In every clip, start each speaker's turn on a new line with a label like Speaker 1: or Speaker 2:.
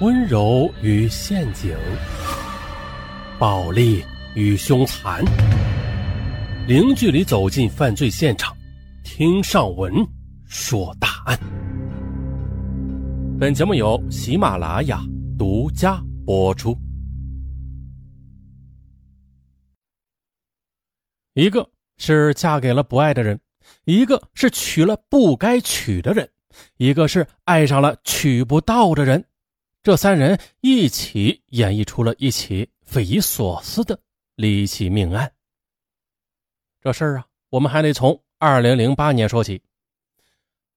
Speaker 1: 温柔与陷阱，暴力与凶残，零距离走进犯罪现场，听上文说大案。本节目由喜马拉雅独家播出。一个是嫁给了不爱的人，一个是娶了不该娶的人，一个是爱上了娶不到的人。这三人一起演绎出了一起匪夷所思的离奇命案。这事儿啊，我们还得从二零零八年说起。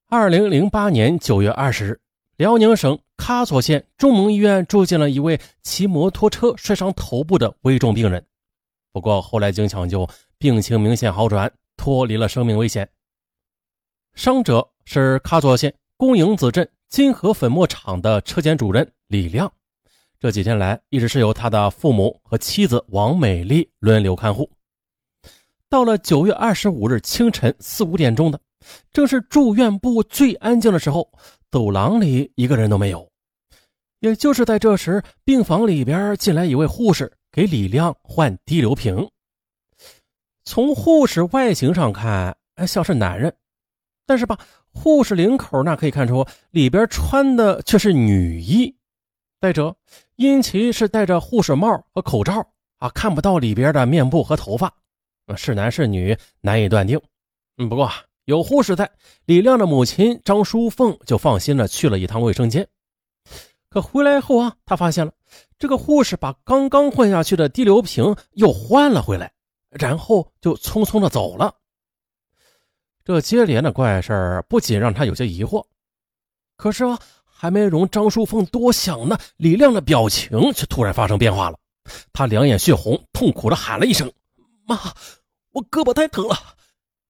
Speaker 1: 二零零八年九月二十日，辽宁省喀左县中蒙医院住进了一位骑摩托车摔伤头部的危重病人。不过后来经抢救，病情明显好转，脱离了生命危险。伤者是喀左县公营子镇。金河粉末厂的车间主任李亮，这几天来一直是由他的父母和妻子王美丽轮流看护。到了九月二十五日清晨四五点钟的，正是住院部最安静的时候，走廊里一个人都没有。也就是在这时，病房里边进来一位护士，给李亮换滴流瓶。从护士外形上看，像是男人，但是吧。护士领口那可以看出，里边穿的却是女衣。再者，因其是戴着护士帽和口罩啊，看不到里边的面部和头发，是男是女难以断定。嗯，不过有护士在，李亮的母亲张淑凤就放心了，去了一趟卫生间。可回来后啊，他发现了这个护士把刚刚换下去的滴流瓶又换了回来，然后就匆匆的走了。这接连的怪事儿不仅让他有些疑惑，可是啊，还没容张淑凤多想呢，李亮的表情却突然发生变化了。他两眼血红，痛苦的喊了一声：“妈，我胳膊太疼了。”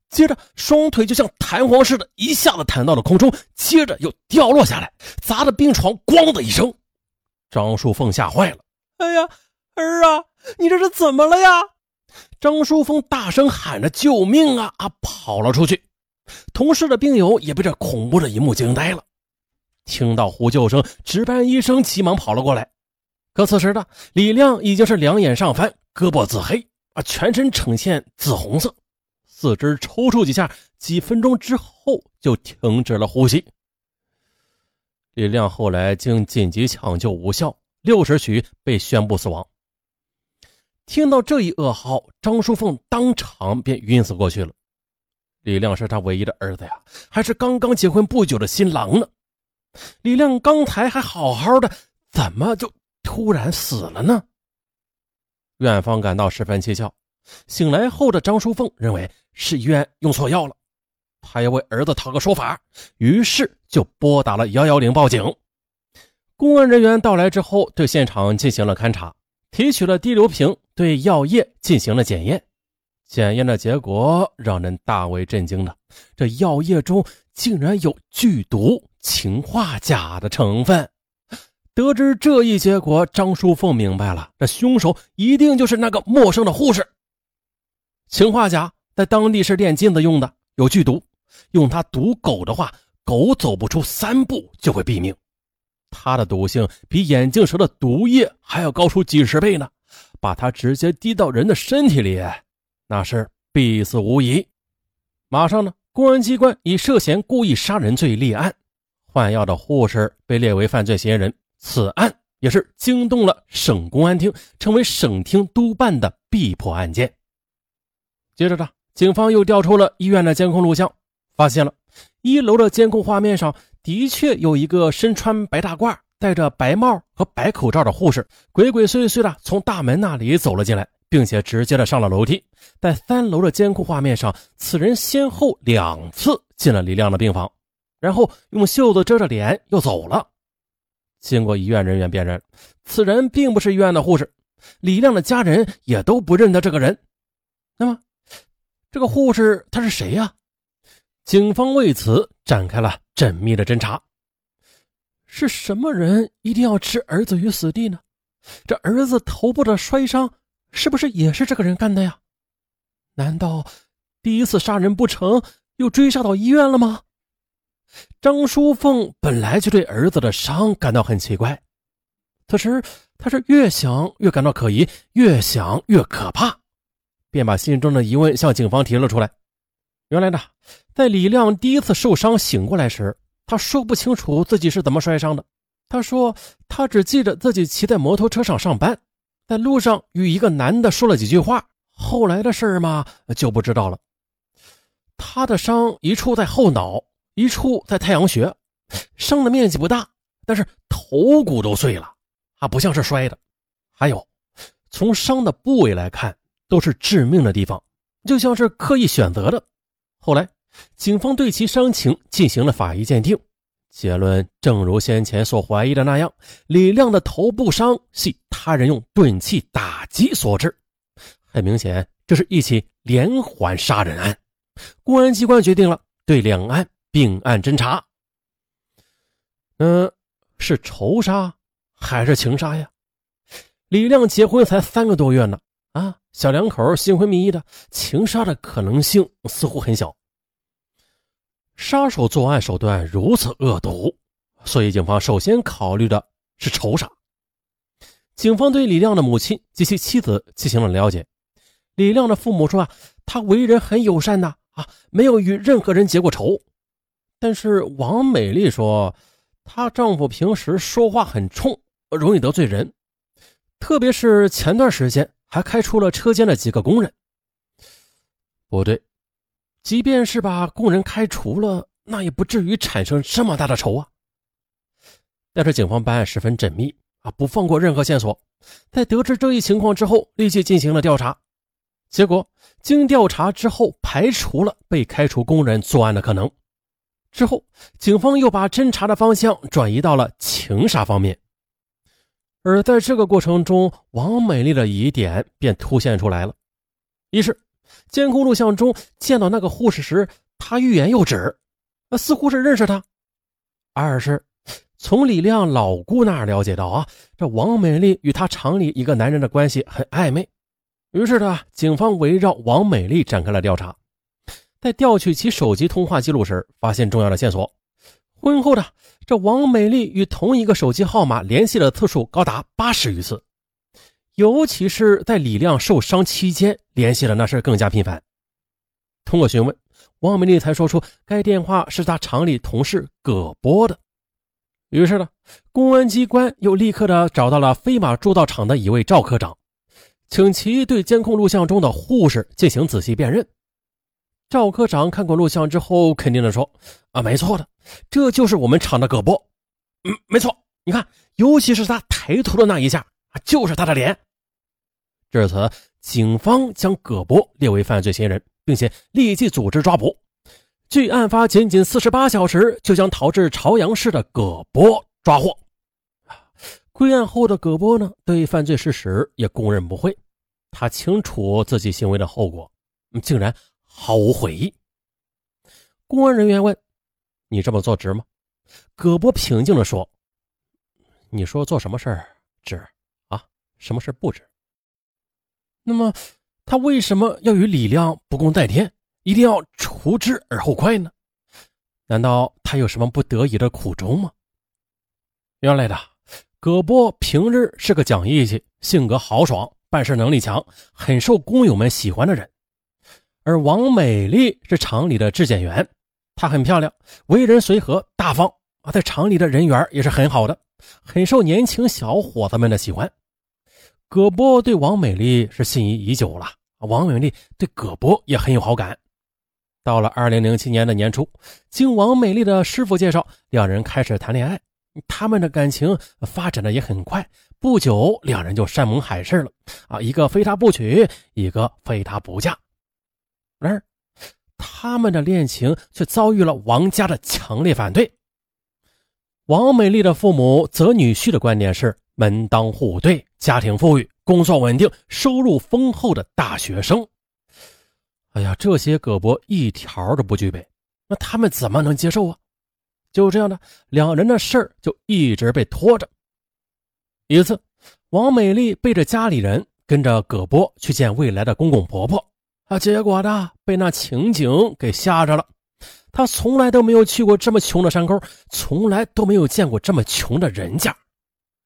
Speaker 1: 接着双腿就像弹簧似的，一下子弹到了空中，接着又掉落下来，砸的病床“咣”的一声。张淑凤吓坏了：“哎呀，儿啊，你这是怎么了呀？”张淑凤大声喊着：“救命啊！”啊，跑了出去。同事的病友也被这恐怖的一幕惊呆了。听到呼救声，值班医生急忙跑了过来。可此时的李亮已经是两眼上翻，胳膊紫黑，啊，全身呈现紫红色，四肢抽搐几下，几分钟之后就停止了呼吸。李亮后来经紧急抢救无效，六时许被宣布死亡。听到这一噩耗，张淑凤当场便晕死过去了。李亮是他唯一的儿子呀，还是刚刚结婚不久的新郎呢。李亮刚才还好好的，怎么就突然死了呢？院方感到十分蹊跷。醒来后的张淑凤认为是医院用错药了，她要为儿子讨个说法，于是就拨打了幺幺零报警。公安人员到来之后，对现场进行了勘查，提取了滴流瓶，对药液进行了检验。检验的结果让人大为震惊的，这药液中竟然有剧毒氰化钾的成分。得知这一结果，张淑凤明白了，这凶手一定就是那个陌生的护士。氰化钾在当地是炼金子用的，有剧毒，用它毒狗的话，狗走不出三步就会毙命。它的毒性比眼镜蛇的毒液还要高出几十倍呢，把它直接滴到人的身体里。那是必死无疑。马上呢，公安机关以涉嫌故意杀人罪立案，换药的护士被列为犯罪嫌疑人。此案也是惊动了省公安厅，成为省厅督办的必破案件。接着呢，警方又调出了医院的监控录像，发现了一楼的监控画面上的确有一个身穿白大褂、戴着白帽和白口罩的护士，鬼鬼祟祟的从大门那里走了进来。并且直接的上了楼梯，在三楼的监控画面上，此人先后两次进了李亮的病房，然后用袖子遮着脸又走了。经过医院人员辨认，此人并不是医院的护士，李亮的家人也都不认得这个人。那么，这个护士他是谁呀？警方为此展开了缜密的侦查。是什么人一定要置儿子于死地呢？这儿子头部的摔伤。是不是也是这个人干的呀？难道第一次杀人不成，又追杀到医院了吗？张淑凤本来就对儿子的伤感到很奇怪，此时他是越想越感到可疑，越想越可怕，便把心中的疑问向警方提了出来。原来呢，在李亮第一次受伤醒过来时，他说不清楚自己是怎么摔伤的。他说他只记得自己骑在摩托车上上班，在路上与一个男的说了几句话，后来的事嘛就不知道了。他的伤一处在后脑，一处在太阳穴，伤的面积不大，但是头骨都碎了。啊，不像是摔的，还有，从伤的部位来看，都是致命的地方，就像是刻意选择的。后来，警方对其伤情进行了法医鉴定，结论正如先前所怀疑的那样，李亮的头部伤系他人用钝器打击所致。很明显，这是一起连环杀人案。公安机关决定了对两案并案侦查。嗯，是仇杀。还是情杀呀！李亮结婚才三个多月呢，啊，小两口新婚蜜意的，情杀的可能性似乎很小。杀手作案手段如此恶毒，所以警方首先考虑的是仇杀。警方对李亮的母亲及其妻子进行了了解。李亮的父母说啊，他为人很友善的啊，没有与任何人结过仇。但是王美丽说，她丈夫平时说话很冲。容易得罪人，特别是前段时间还开除了车间的几个工人。不对，即便是把工人开除了，那也不至于产生这么大的仇啊。但是警方办案十分缜密啊，不放过任何线索。在得知这一情况之后，立即进行了调查。结果经调查之后，排除了被开除工人作案的可能。之后，警方又把侦查的方向转移到了情杀方面。而在这个过程中，王美丽的疑点便凸显出来了：一是监控录像中见到那个护士时，她欲言又止，似乎是认识他；二是从李亮老姑那儿了解到啊，这王美丽与他厂里一个男人的关系很暧昧。于是呢，警方围绕王美丽展开了调查，在调取其手机通话记录时，发现重要的线索。婚后的这王美丽与同一个手机号码联系的次数高达八十余次，尤其是在李亮受伤期间联系的那是更加频繁。通过询问，王美丽才说出该电话是她厂里同事葛波的。于是呢，公安机关又立刻的找到了飞马铸造厂的一位赵科长，请其对监控录像中的护士进行仔细辨认。赵科长看过录像之后，肯定的说：“啊，没错的，这就是我们厂的葛波。嗯，没错，你看，尤其是他抬头的那一下，就是他的脸。”至此，警方将葛波列为犯罪嫌疑人，并且立即组织抓捕。距案发仅仅四十八小时，就将逃至朝阳市的葛波抓获。归案后的葛波呢，对犯罪事实也供认不讳，他清楚自己行为的后果，竟然。毫无悔意。公安人员问：“你这么做值吗？”葛波平静地说：“你说做什么事儿值啊？什么事不值？那么他为什么要与李亮不共戴天，一定要除之而后快呢？难道他有什么不得已的苦衷吗？”原来的葛波平日是个讲义气、性格豪爽、办事能力强、很受工友们喜欢的人。而王美丽是厂里的质检员，她很漂亮，为人随和大方啊，在厂里的人缘也是很好的，很受年轻小伙子们的喜欢。葛波对王美丽是心仪已久了，王美丽对葛波也很有好感。到了二零零七年的年初，经王美丽的师傅介绍，两人开始谈恋爱，他们的感情发展的也很快，不久两人就山盟海誓了啊，一个非他不娶，一个非他不嫁。然而，他们的恋情却遭遇了王家的强烈反对。王美丽的父母择女婿的观点是门当户对、家庭富裕、工作稳定、收入丰厚的大学生。哎呀，这些葛博一条都不具备，那他们怎么能接受啊？就这样的，两人的事儿就一直被拖着。一次，王美丽背着家里人跟着葛波去见未来的公公婆婆。啊！结果呢，被那情景给吓着了。他从来都没有去过这么穷的山沟，从来都没有见过这么穷的人家。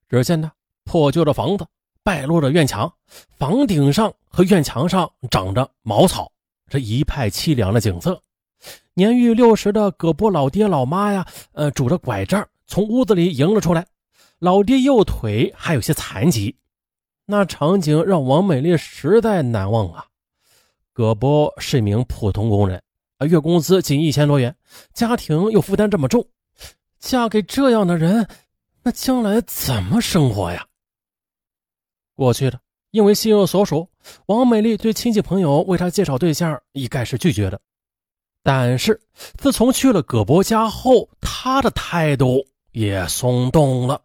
Speaker 1: 只见呢，破旧的房子，败落的院墙，房顶上和院墙上长着茅草，这一派凄凉的景色。年逾六十的葛波老爹老妈呀，呃，拄着拐杖从屋子里迎了出来。老爹右腿还有些残疾，那场景让王美丽实在难忘啊。葛波是一名普通工人，啊，月工资仅一千多元，家庭又负担这么重，嫁给这样的人，那将来怎么生活呀？过去的，因为心有所属，王美丽对亲戚朋友为她介绍对象一概是拒绝的。但是自从去了葛伯家后，她的态度也松动了。